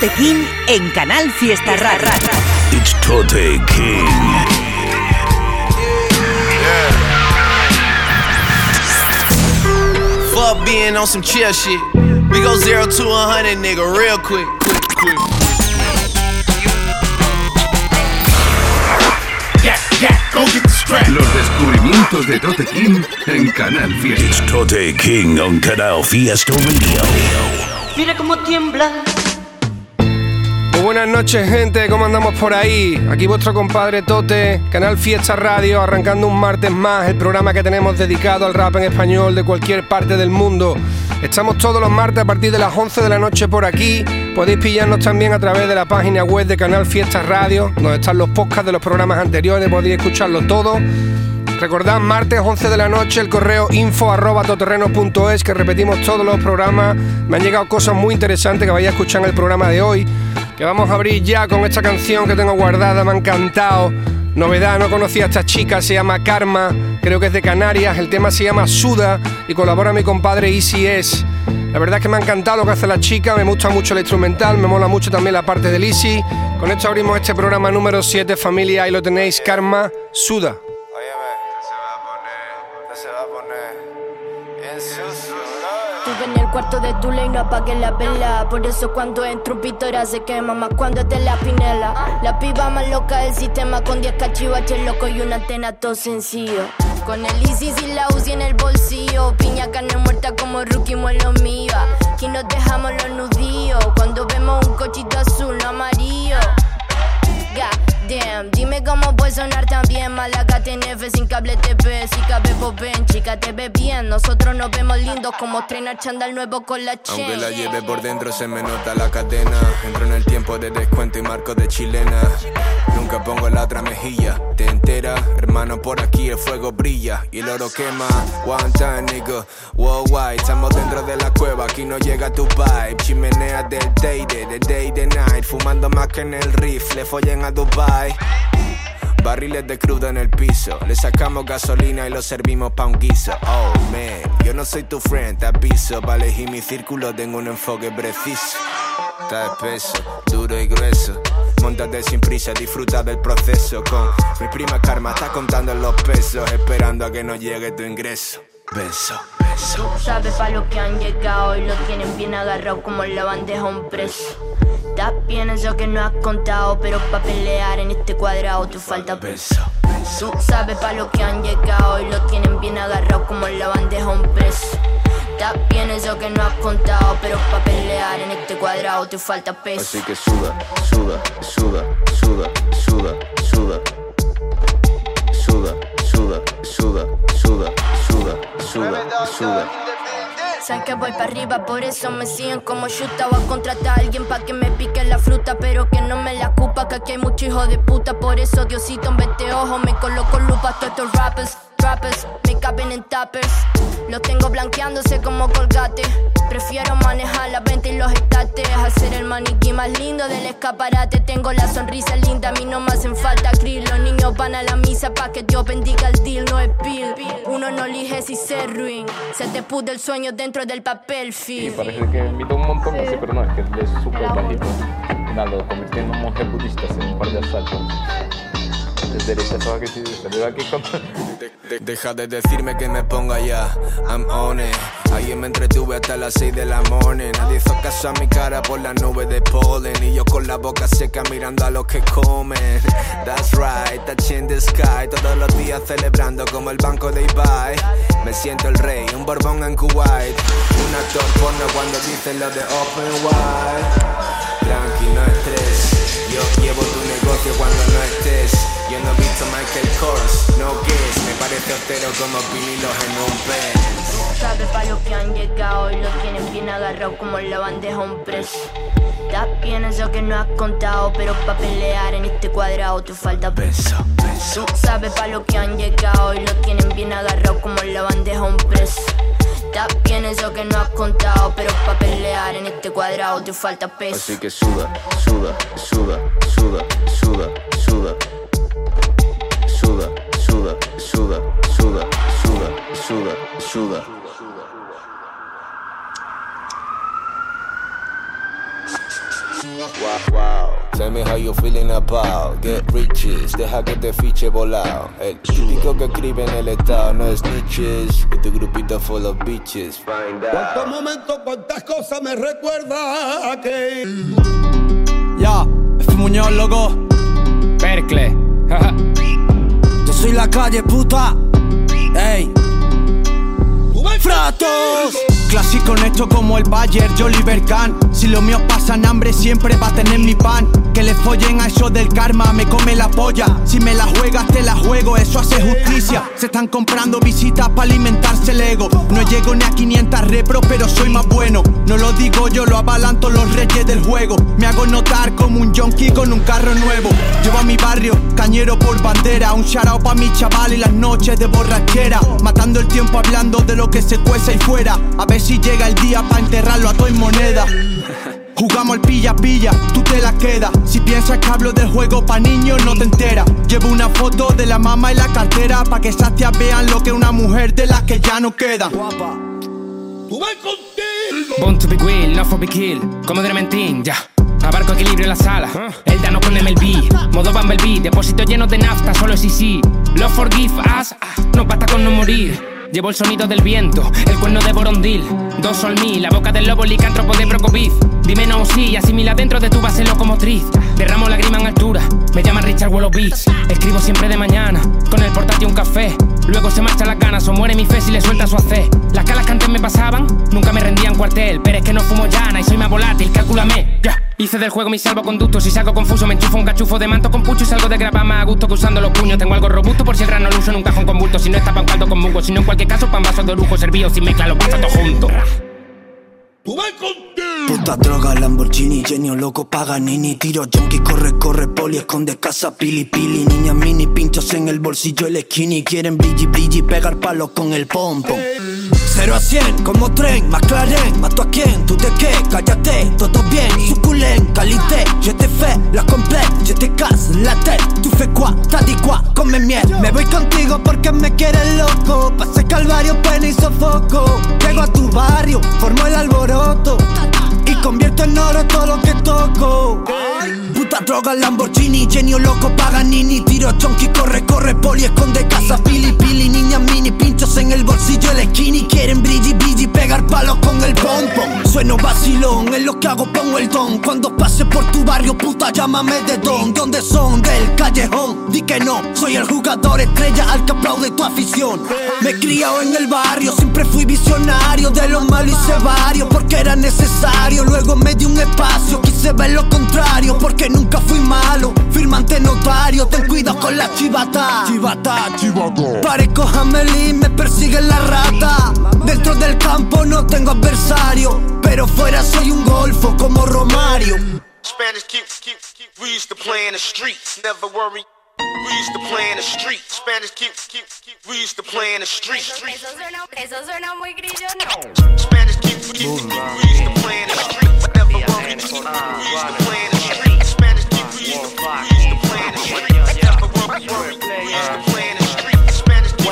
Tote King en Canal Fiesta Radio. It's Tote King. Fuck being on some chill shit. We go zero to a hundred, nigga, real quick, quick, quick. Los descubrimientos de Tote King en Canal Fiesta. It's Tote King on Canal Fiesta Radio. Mira cómo tiembla. Buenas noches, gente. ¿Cómo andamos por ahí? Aquí vuestro compadre Tote, Canal Fiesta Radio, arrancando un martes más el programa que tenemos dedicado al rap en español de cualquier parte del mundo. Estamos todos los martes a partir de las 11 de la noche por aquí. Podéis pillarnos también a través de la página web de Canal Fiesta Radio, donde están los podcasts de los programas anteriores, podéis escucharlo todo. Recordad, martes 11 de la noche, el correo info que repetimos todos los programas. Me han llegado cosas muy interesantes que vais a escuchar en el programa de hoy. Que vamos a abrir ya con esta canción que tengo guardada, me ha encantado. Novedad, no conocía a esta chica, se llama Karma, creo que es de Canarias, el tema se llama Suda y colabora mi compadre Easy S. La verdad que me ha encantado lo que hace la chica, me gusta mucho el instrumental, me mola mucho también la parte del Easy. Con esto abrimos este programa número 7, familia, ahí lo tenéis, Karma, Suda. Cuarto de tu ley, no apagué la vela. Por eso cuando entro pitora se quema más cuando es de la pinela. La piba más loca del sistema con 10 cachivaches loco y una antena todo sencillo. Con el ISIS y la UCI en el bolsillo. Piña carne muerta como Rookie lo mío. Aquí nos dejamos los nudillos. Cuando vemos un cochito azul, no amarillo. God damn, dime cómo puede sonar tan bien Malaga TNF sin cable TV, si cabe ven, chica te ve bien. Nosotros nos vemos lindos como estrenar chandal nuevo con la chain Aunque la lleve por dentro se me nota la cadena. Entro en el tiempo de descuento y marco de chilena. Nunca pongo la otra mejilla. Te entera, hermano por aquí el fuego brilla. Y el oro quema, one time nigga. Worldwide, estamos dentro de la cueva. Aquí no llega tu vibe. Chimenea del day day, de day de night. Fumando más que en el rifle, follen a Dubai Barriles de crudo en el piso. Le sacamos gasolina y lo servimos pa' un guiso. Oh man, yo no soy tu friend, te aviso. Para elegir mi círculo tengo un enfoque preciso. Está espeso, duro y grueso. Montate sin prisa, disfruta del proceso. Con mi prima Karma está contando los pesos, esperando a que nos llegue tu ingreso. Beso, beso. Tú sabes pa' lo que han llegado y lo tienen bien agarrado como la bandeja un preso. Está bien eso que no has contado, pero pa' pelear en este cuadrado te falta Beso, Tú sabes pa' lo que han llegado y lo tienen bien agarrado como la bandeja un preso. Está bien eso que no has contado, pero pa' pelear en este cuadrado te falta peso. Así que suda, suda, suda, suda, suda, suda. Suda, suda, suda, suda, suda, suda, suda. Saben que voy para arriba, por eso me siguen como chuta. Voy a contratar a alguien pa' que me pique la fruta, pero que no me la culpa, que aquí hay mucho hijo de puta. Por eso, Diosito, en vete ojo, me coloco lupa todos estos rappers, rappers, me caben en tappers. Los tengo blanqueándose como colgate. Prefiero manejar la venta y los estates. Hacer el maniquí más lindo del escaparate. Tengo la sonrisa linda, a mí no me hacen falta van a la misa pa' que Dios bendiga el deal, no es pill. Uno no elige si se ruin. Se te pude el sueño dentro del papel Y film. parece que mide un montón así, pero no, es que es súper bajito. Nada, lo convirtió en un monje budista en un par de asaltos. Deja de decirme que me ponga ya, I'm on it. Ayer me entretuve hasta las 6 de la morning. Nadie hizo caso a mi cara por la nube de polen. Y yo con la boca seca mirando a los que comen. That's right, touch in the sky. Todos los días celebrando como el banco de Ibai. Me siento el rey, un borbón en Kuwait. Un actor porno cuando dicen lo de open wide. Tranqui, no estrés. Yo llevo tu negocio cuando no estés. Yo no he visto Michael Kors, no guess. Me parece austero como vinilos en un pez. Sabes pa' lo que han llegado y lo tienen bien agarrado como la bandeja un preso. Está bien eso que no has contado, pero pa' pelear en este cuadrado te falta beso. Tú sabes pa' lo que han llegado y lo tienen bien agarrado como la bandeja un preso. Está bien eso que no has contado, pero pa' pelear en este cuadrado te falta peso. Así que suda, suda, suda, suda, suda, suda. Suda, suda, suda, suda, suda, suda, suda. Wow, wow. Tell me how you feeling about get riches, deja que te fiche volado. El típico que escribe en el estado no es niches. Y tu grupito full of bitches, find out. Cuántos momentos, cuántas cosas me recuerda que. Ya, F. Muñoz, loco. Berkeley. Soy la calle, puta. Ey. Fratos. Clásico hecho como el Bayer, Oliver Kahn. Si los míos pasan hambre, siempre va a tener mi pan. Que le follen a eso del karma, me come la polla. Si me la juegas, te la juego, eso hace justicia. Se están comprando visitas para alimentarse el ego. No llego ni a 500 repros, pero soy más bueno. No lo digo yo, lo avalan todos los reyes del juego. Me hago notar como un junkie con un carro nuevo. Llevo a mi barrio, cañero por bandera. Un charao pa' mi chaval y las noches de borrachera. Matando el tiempo hablando de lo que se cuece ahí fuera. A ver si llega el día pa' enterrarlo a todo en moneda. Jugamos al pilla pilla, tú te la quedas. Si piensas que hablo del juego pa' niños, no te enteras. Llevo una foto de la mamá y la cartera pa' que esas tías vean lo que una mujer de las que ya no queda. Tú ves contigo. Born to be will, not for be kill. Como de mentín, ya. Abarco equilibrio en la sala. El dano con MLB. Modo Bumblebee. Depósito lleno de nafta, solo es sí. Love forgive us. ah, No basta con no morir. Llevo el sonido del viento, el cuerno de Borondil. Dos sol mil, la boca del lobo licántropo de Brocoviz. Dime no sí, asimila dentro de tu base locomotriz. Derramo lágrima en altura, me llaman Richard Beats. Escribo siempre de mañana, con el portátil un café. Luego se marcha las ganas o muere mi fe si le suelta su hacer. Las calas que antes me pasaban, nunca me rendían cuartel. Pero es que no fumo llana y soy más volátil, cálculame. Ya. Hice del juego mi salvoconducto, si salgo confuso me enchufo un cachufo de manto con pucho y salgo de grapa. Más a gusto que usando los puños. Tengo algo robusto por si el rano lo uso en un cajón con bulto. Si no está pa' un caldo con mungo, si no en cualquier caso pa' un vaso de lujo. Servido sin mezcla, lo pasa todo junto. Puta droga, Lamborghini, genio loco, Paganini Tiro junkie, corre, corre, poli, esconde casa, pili, pili. Niña mini, pinchos en el bolsillo, el skinny. Quieren brilli, brilli, pegar palos con el pompon 0 a 100, como tren, McLaren Mato a quien, tú de qué, cállate, todo bien. Suculen, calité, je te fais la complète Je te casse la tête, tu fais quoi, t'as dit quoi, come miel. Me voy contigo porque me quieres loco. Pasé calvario, pena y sofoco. Llego a tu barrio, formo el alboroto. Y convierto en oro todo lo que toco. Puta droga, Lamborghini, genio loco, Paganini. Tiro chonky, corre, corre, poli, esconde casa, pili, pili. Niña mini, pinchos en el bolsillo, el skinny. Quieren brilli, brilli, pegar palos con el pompón. Sueno vacilón, en lo que hago pongo el don. Cuando pase por tu barrio, puta, llámame de don. ¿Dónde son? Del callejón. Di que no, soy el jugador estrella al que aplaude tu afición. Me he criado en el barrio, siempre fui visionario. De lo malo hice varios porque era necesario. Luego me di un espacio, quise ver lo contrario porque nunca fui malo. Firmante notario, ten cuidado con la chivata. Chivata, chivata. Parezco Hamelin, me persigue la rata. Dentro del campo no tengo adversario, pero fuera soy un golfo como Romario. Spanish keep, keep, keep. We used to play in the streets, never worry. We used to play in the streets. Spanish keep, keep, keep. We used to play in the streets. Eso suena, eso suena muy grillo, ¿no? Spanish keep, keep. We used to play in the streets, never worry. We used to play in the streets. Spanish keep, we used to, we used to play in the streets, never worry. We used to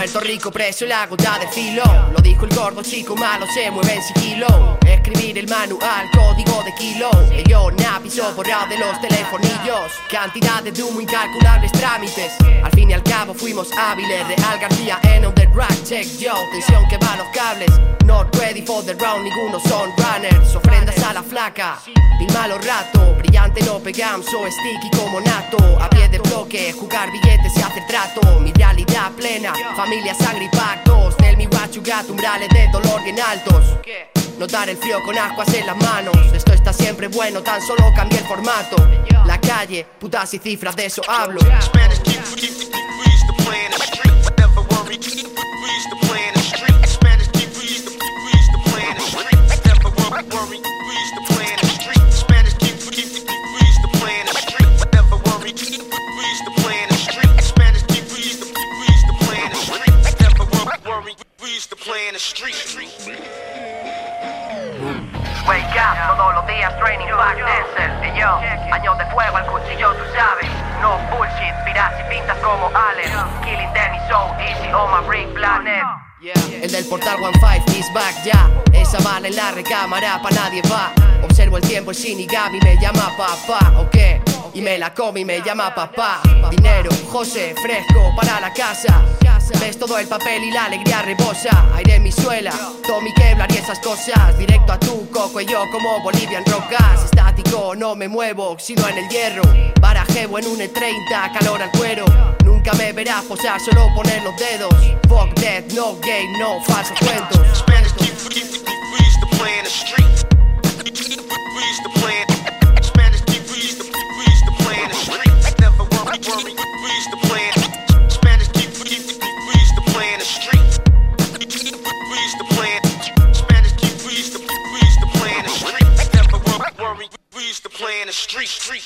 Puerto Rico preso la gota de filo Lo dijo el gordo chico malo, se mueve en sigilo. Escribir el manual, código de kilo. Yo nápiso borrado de los telefonillos. Cantidades de humo, incalculables trámites. Al fin y al cabo fuimos hábiles. Real García en on the rack, check yo. Tensión que va a los cables. Not ready for the round, ninguno son runners. Ofrendas a la flaca. Mil malo rato, brillante no pegamos. So sticky como nato. A pie de bloque, jugar billetes y hacer trato. Mi realidad plena, familia, sangre y pactos Tell me what you got, umbrales de dolor bien altos. Notar el frío con ascuas en las manos. Esto está siempre bueno, tan solo cambié el formato. La calle, putas y cifras, de eso hablo El del portal One Five is back ya. Esa bala en la recámara pa' nadie va. Observo el tiempo, Shinigami me llama papá, ¿o qué? Y me la come y me llama papá. Dinero, José, fresco para la casa. Ves todo el papel y la alegría rebosa. Aire en mi suela, Tommy Kevlar y esas cosas. Directo a tu coco y yo como Bolivian Rockas. Estático, no me muevo, sino en el hierro. Barajeo en un E30, calor al cuero. Nunca me verás posar, solo poner los dedos. Fuck death, no game, no falsos cuentos.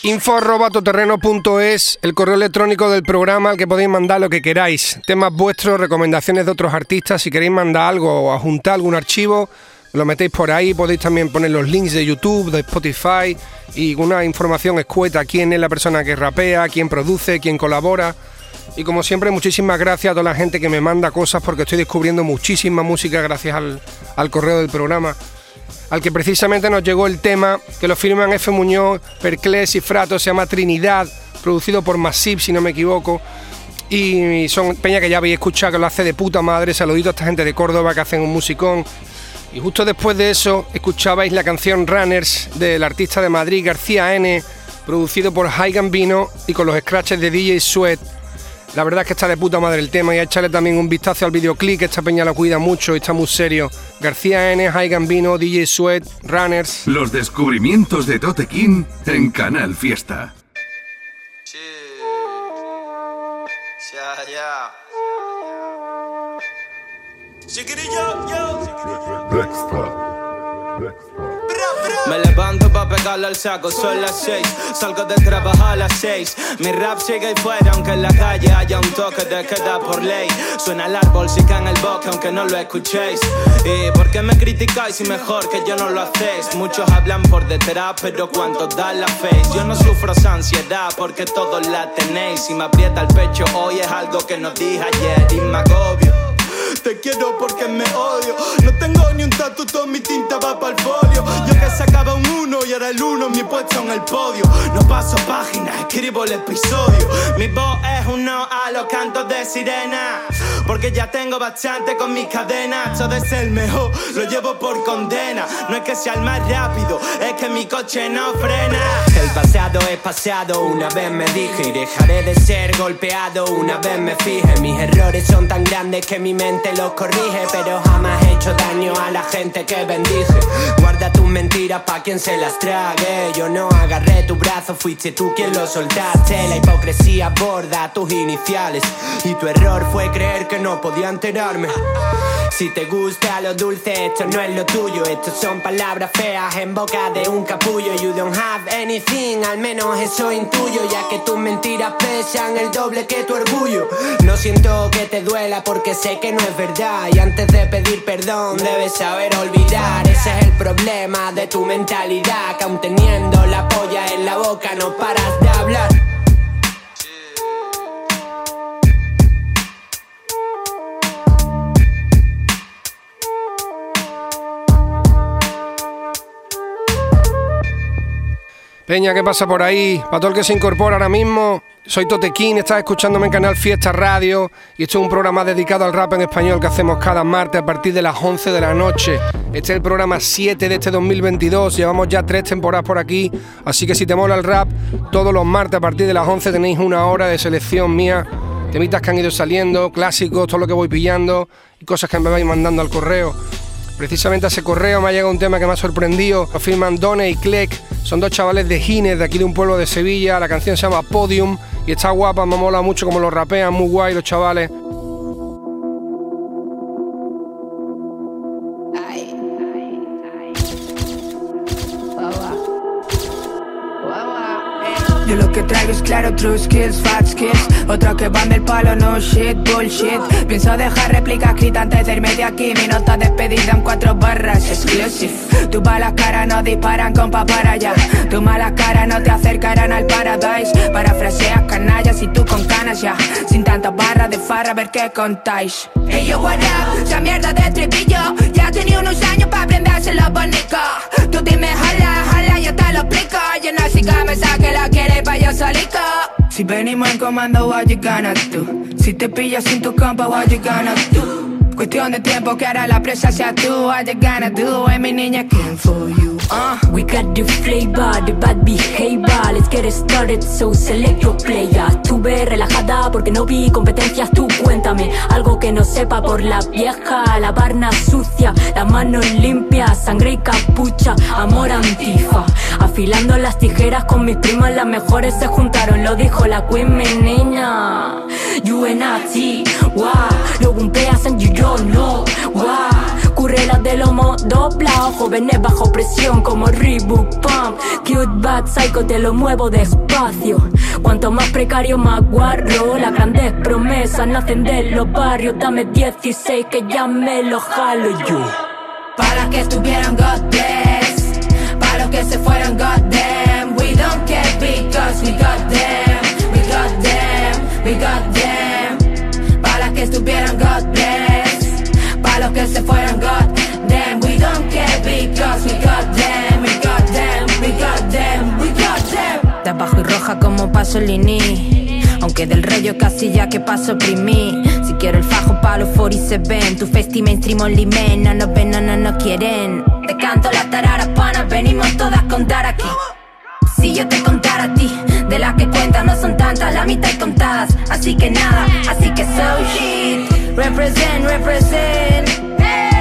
Street. street. Info arroba toterreno.es, el correo electrónico del programa al que podéis mandar lo que queráis. Temas vuestros, recomendaciones de otros artistas. Si queréis mandar algo o adjuntar algún archivo, lo metéis por ahí. Podéis también poner los links de YouTube, de Spotify y una información escueta. Quién es la persona que rapea, quién produce, quién colabora. Y como siempre, muchísimas gracias a toda la gente que me manda cosas porque estoy descubriendo muchísima música gracias al, al correo del programa al que precisamente nos llegó el tema que lo firman F. Muñoz, Perclés y Frato, se llama Trinidad, producido por Massive, si no me equivoco. Y son peña que ya habéis escuchado, que lo hace de puta madre. Saludito a esta gente de Córdoba que hacen un musicón. Y justo después de eso, escuchabais la canción Runners del artista de Madrid, García N., producido por High Gambino y con los scratches de DJ Sweat. La verdad es que está de puta madre el tema y a echarle también un vistazo al videoclip, que esta peña lo cuida mucho y está muy serio. García N, High Gambino, DJ Sweat, Runners. Los descubrimientos de Tote King en Canal Fiesta. Yeah, yeah. Me levanto pegarle al saco, son las seis. Salgo de trabajar a las seis. Mi rap sigue ahí fuera, aunque en la calle haya un toque de queda por ley. Suena el árbol, si cae en el bosque, aunque no lo escuchéis. ¿Y por qué me criticáis si mejor que yo no lo hacéis? Muchos hablan por detrás, pero ¿cuántos dan la face? Yo no sufro esa ansiedad porque todos la tenéis. Si me aprieta el pecho hoy es algo que no dije ayer y me agobio. Te quiero porque me odio. No tengo ni un tatu, toda mi tinta va para el folio. Yo que sacaba un uno y ahora el uno mi puesto en el podio. No paso páginas, escribo el episodio. Mi voz es un no a los cantos de sirena. Porque ya tengo bastante con mis cadenas. Todo es el mejor, lo llevo por condena. No es que sea el más rápido, es que mi coche no frena. El pasado es pasado, una vez me dije. Y dejaré de ser golpeado, una vez me fije. Mis errores son tan grandes que mi mente los corrige. Pero jamás he hecho daño a la gente que bendije. Guarda tus mentiras pa' quien se las trague. Yo no agarré tu brazo, fuiste tú quien lo soltaste. La hipocresía borda tus iniciales. Y tu error fue creer que no podía enterarme. Si te gusta lo dulce, esto no es lo tuyo. Estos son palabras feas en boca de un capullo. You don't have anything, al menos eso intuyo. Ya que tus mentiras pesan el doble que tu orgullo. No siento que te duela porque sé que no es verdad. Y antes de pedir perdón, debes saber olvidar. Ese es el problema de tu mentalidad. Que teniendo la polla en la boca, no paras de hablar. Peña, ¿qué pasa por ahí? Para el que se incorpora ahora mismo, soy Totequín, estás escuchándome en Canal Fiesta Radio y esto es un programa dedicado al rap en español que hacemos cada martes a partir de las 11 de la noche. Este es el programa 7 de este 2022, llevamos ya tres temporadas por aquí, así que si te mola el rap, todos los martes a partir de las 11 tenéis una hora de selección mía, temitas que han ido saliendo, clásicos, todo lo que voy pillando y cosas que me vais mandando al correo. Precisamente a ese correo me ha llegado un tema que me ha sorprendido. Lo firman Done y Cleck. Son dos chavales de Gines, de aquí de un pueblo de Sevilla. La canción se llama Podium y está guapa, me mola mucho como lo rapean, muy guay los chavales. Yo lo que traigo es claro, true skills, fat skills. Otro que van del palo, no shit, bullshit. Pienso dejar réplica escrita antes de irme de aquí. Mi nota despedida en cuatro barras, exclusive. Tu mala cara no disparan con para allá. Tu mala cara no te acercarán al paradise. Parafraseas canallas y tú con canas ya. Sin tantas barras de farra, a ver qué contáis. Hey yo, what? Esa mierda de estribillo. Ya tenía unos años para aprendérselo bonito. Tú Si venimos en comando, what you gonna do? Si te pillas sin tu compa, what you gonna do? Cuestión de tiempo que ahora la presa sea tú. What you gonna do? Hey, mi niña, came for you. Uh. We got the flavor, the bad behavior. Let's get started, so select your player. Estuve relajada porque no vi competencias. Tú cuéntame algo que no sepa por la vieja. La barna sucia, las manos limpias, sangre y capucha. Amor antifa. Afilando las tijeras con mis primas, las mejores se juntaron. Lo dijo la queen, mi niña. You and I, wow. Lo bumpeas and you don't know, wow. Currelas de lomo doblado, jóvenes bajo presión como Reebok Pump. Cute bad psycho, te lo muevo despacio. Cuanto más precario, más guarro. Las grandes promesas nacen de los barrios. Dame 16 que ya me lo jalo yo. Para que estuvieran God bless. Para los que se fueron God damn. We don't care because we got them. We got. We got them. Para que estuvieron God roja como Pasolini. Aunque del rollo casi ya que paso oprimí. Si quiero el fajo pa' los 47 Tu festi mainstream only men No nos ven, no, no nos quieren. Te canto la tarara pana Venimos todas a contar aquí. Si yo te contara a ti, de las que cuentas no son tantas, la mitad y contadas, así que nada, así que so shit, represent, represent.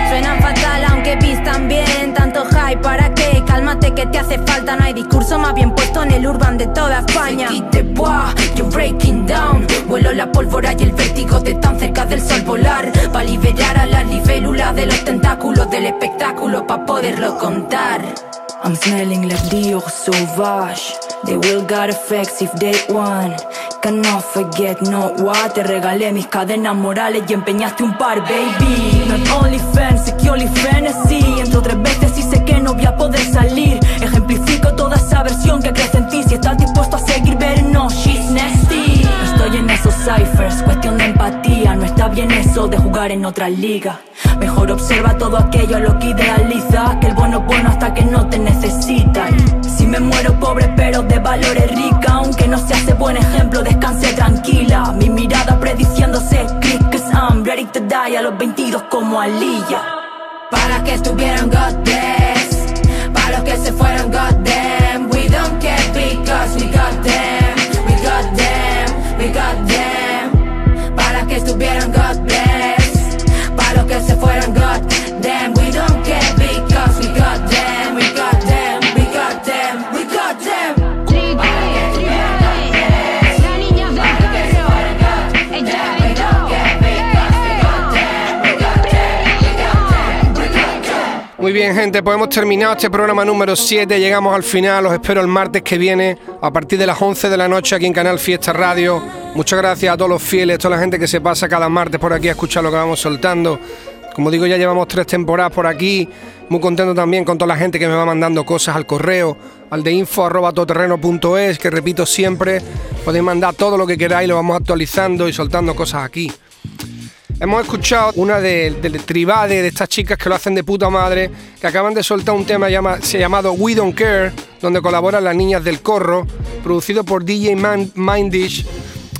Suenan fatal aunque vistan bien, tanto hype para qué, cálmate que te hace falta, no hay discurso más bien puesto en el urban de toda España. Y te yo breaking down, vuelo la pólvora y el vértigo de tan cerca del sol volar, para liberar a las libélulas de los tentáculos del espectáculo, para poderlo contar. I'm smelling like Dior Sauvage. They will got effects if they want. Cannot forget, no what. Te regalé mis cadenas morales y empeñaste un par, baby. Not only fans, only fantasy. Entro tres veces que no voy a poder salir. Ejemplifico toda esa versión que crece en ti. Si estás dispuesto a seguir, ver no, she's nasty. Estoy en esos ciphers, cuestión de empatía. No está bien eso de jugar en otra liga. Mejor observa todo aquello a lo que idealiza. Que el bueno es bueno hasta que no te necesitan. Si me muero pobre, pero de valores rica. Aunque no se hace buen ejemplo, descanse tranquila. Mi mirada prediciéndose click, cause I'm ready to die a los 22 como Aliyah. Para que estuvieran God bless. Para los que se fueron God Muy bien, gente, pues hemos terminado este programa número 7. Llegamos al final. Os espero el martes que viene a partir de las 11 de la noche aquí en Canal Fiesta Radio. Muchas gracias a todos los fieles, a toda la gente que se pasa cada martes por aquí a escuchar lo que vamos soltando. Como digo, ya llevamos tres temporadas por aquí. Muy contento también con toda la gente que me va mandando cosas al correo, al de info que repito siempre, podéis mandar todo lo que queráis, lo vamos actualizando y soltando cosas aquí. Hemos escuchado una de, de, Tribade, de estas chicas que lo hacen de puta madre, que acaban de soltar un tema llama, se llamado We Don't Care, donde colaboran las niñas del corro, producido por DJ Man, Mindish.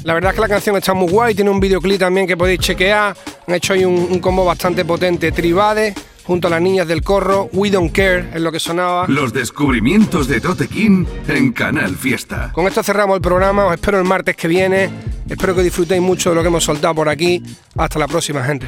La verdad es que la canción está muy guay, tiene un videoclip también que podéis chequear. Han hecho ahí un combo bastante potente. Tribade junto a las niñas del corro, We Don't Care es lo que sonaba. Los descubrimientos de Tote King en Canal Fiesta. Con esto cerramos el programa, os espero el martes que viene. Espero que disfrutéis mucho de lo que hemos soltado por aquí. Hasta la próxima, gente.